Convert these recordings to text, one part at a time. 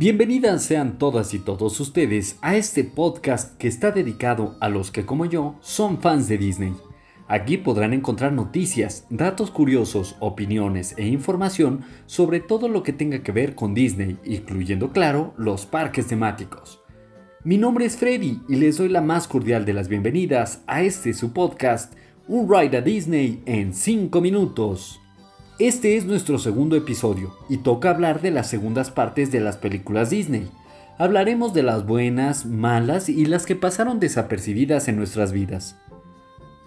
Bienvenidas sean todas y todos ustedes a este podcast que está dedicado a los que como yo son fans de Disney. Aquí podrán encontrar noticias, datos curiosos, opiniones e información sobre todo lo que tenga que ver con Disney, incluyendo claro los parques temáticos. Mi nombre es Freddy y les doy la más cordial de las bienvenidas a este su podcast, Un Ride a Disney en 5 minutos. Este es nuestro segundo episodio y toca hablar de las segundas partes de las películas Disney. Hablaremos de las buenas, malas y las que pasaron desapercibidas en nuestras vidas.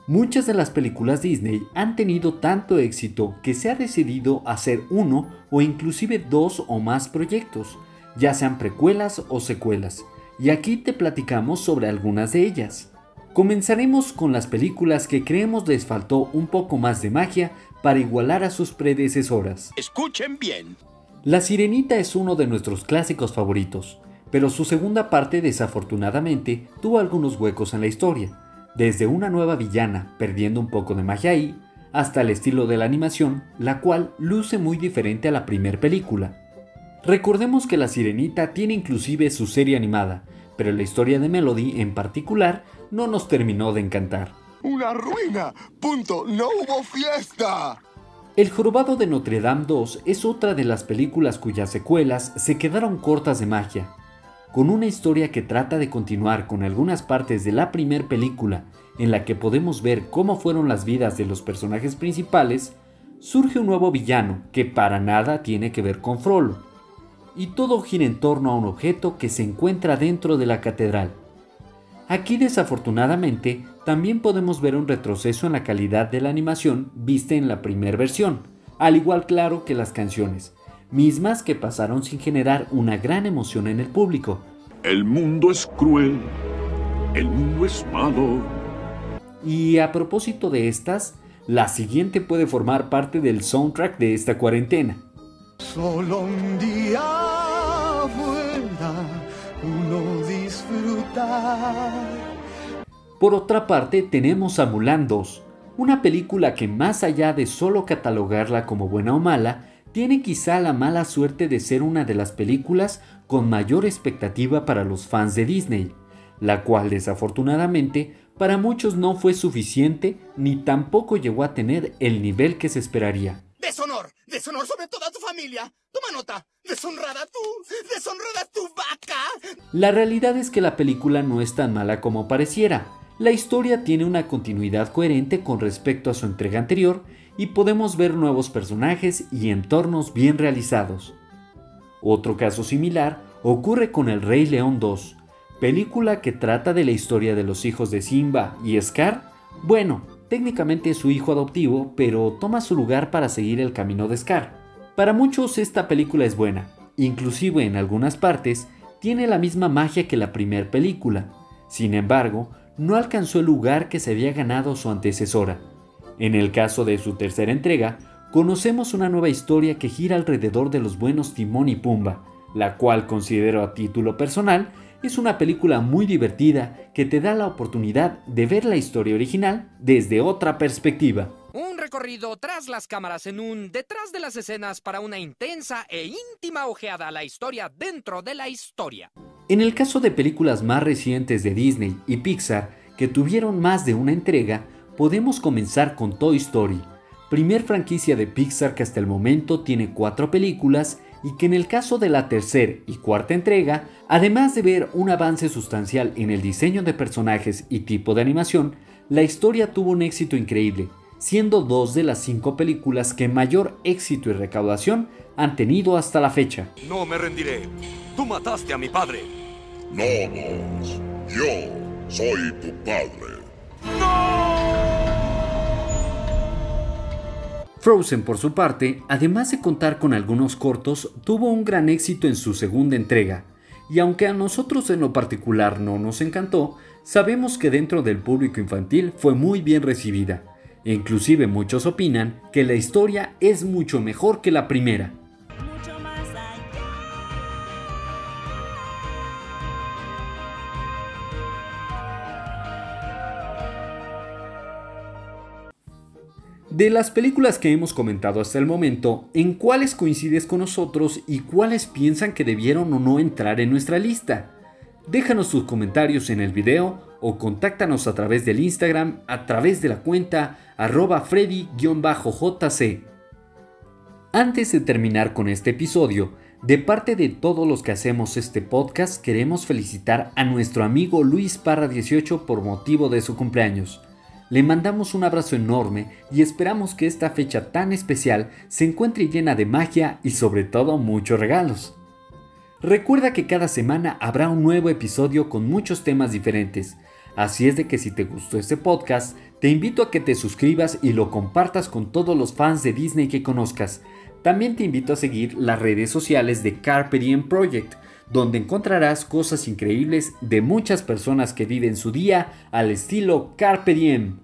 Muchas de las películas Disney han tenido tanto éxito que se ha decidido hacer uno o inclusive dos o más proyectos, ya sean precuelas o secuelas, y aquí te platicamos sobre algunas de ellas. Comenzaremos con las películas que creemos les faltó un poco más de magia para igualar a sus predecesoras. Escuchen bien. La Sirenita es uno de nuestros clásicos favoritos, pero su segunda parte desafortunadamente tuvo algunos huecos en la historia, desde una nueva villana perdiendo un poco de magia ahí, hasta el estilo de la animación, la cual luce muy diferente a la primera película. Recordemos que La Sirenita tiene inclusive su serie animada, pero la historia de Melody en particular no nos terminó de encantar. ¡Una ruina! ¡Punto! ¡No hubo fiesta! El Jorobado de Notre Dame 2 es otra de las películas cuyas secuelas se quedaron cortas de magia. Con una historia que trata de continuar con algunas partes de la primera película, en la que podemos ver cómo fueron las vidas de los personajes principales, surge un nuevo villano que para nada tiene que ver con Frollo. Y todo gira en torno a un objeto que se encuentra dentro de la catedral. Aquí desafortunadamente también podemos ver un retroceso en la calidad de la animación vista en la primera versión, al igual claro que las canciones, mismas que pasaron sin generar una gran emoción en el público. El mundo es cruel, el mundo es malo. Y a propósito de estas, la siguiente puede formar parte del soundtrack de esta cuarentena. Solo un día fuera uno disfrutar. Por otra parte, tenemos a Mulan 2, una película que más allá de solo catalogarla como buena o mala, tiene quizá la mala suerte de ser una de las películas con mayor expectativa para los fans de Disney, la cual desafortunadamente para muchos no fue suficiente ni tampoco llegó a tener el nivel que se esperaría. Deshonor, deshonor sobre toda tu familia. Toma nota, deshonrada tú, deshonrada tu vaca. La realidad es que la película no es tan mala como pareciera, la historia tiene una continuidad coherente con respecto a su entrega anterior y podemos ver nuevos personajes y entornos bien realizados. Otro caso similar ocurre con El Rey León 2, película que trata de la historia de los hijos de Simba y Scar. Bueno, técnicamente es su hijo adoptivo, pero toma su lugar para seguir el camino de Scar. Para muchos esta película es buena, inclusive en algunas partes tiene la misma magia que la primera película. Sin embargo, no alcanzó el lugar que se había ganado su antecesora. En el caso de su tercera entrega, conocemos una nueva historia que gira alrededor de los buenos Timón y Pumba, la cual considero a título personal es una película muy divertida que te da la oportunidad de ver la historia original desde otra perspectiva. Un recorrido tras las cámaras en un detrás de las escenas para una intensa e íntima ojeada a la historia dentro de la historia. En el caso de películas más recientes de Disney y Pixar que tuvieron más de una entrega, podemos comenzar con Toy Story, primer franquicia de Pixar que hasta el momento tiene cuatro películas y que en el caso de la tercera y cuarta entrega, además de ver un avance sustancial en el diseño de personajes y tipo de animación, la historia tuvo un éxito increíble, siendo dos de las cinco películas que mayor éxito y recaudación han tenido hasta la fecha. No me rendiré. Tú mataste a mi padre. No, Buzz. Yo soy tu padre. Frozen, por su parte, además de contar con algunos cortos, tuvo un gran éxito en su segunda entrega, y aunque a nosotros en lo particular no nos encantó, sabemos que dentro del público infantil fue muy bien recibida. Inclusive muchos opinan que la historia es mucho mejor que la primera. De las películas que hemos comentado hasta el momento, ¿en cuáles coincides con nosotros y cuáles piensan que debieron o no entrar en nuestra lista? Déjanos tus comentarios en el video o contáctanos a través del Instagram a través de la cuenta arroba freddy-jc. Antes de terminar con este episodio, de parte de todos los que hacemos este podcast, queremos felicitar a nuestro amigo Luis Parra 18 por motivo de su cumpleaños. Le mandamos un abrazo enorme y esperamos que esta fecha tan especial se encuentre llena de magia y sobre todo muchos regalos. Recuerda que cada semana habrá un nuevo episodio con muchos temas diferentes, así es de que si te gustó este podcast, te invito a que te suscribas y lo compartas con todos los fans de Disney que conozcas, también te invito a seguir las redes sociales de Carpe Diem Project, donde encontrarás cosas increíbles de muchas personas que viven su día al estilo Carpe Diem.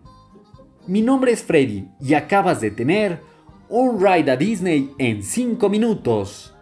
Mi nombre es Freddy y acabas de tener un ride a Disney en 5 minutos.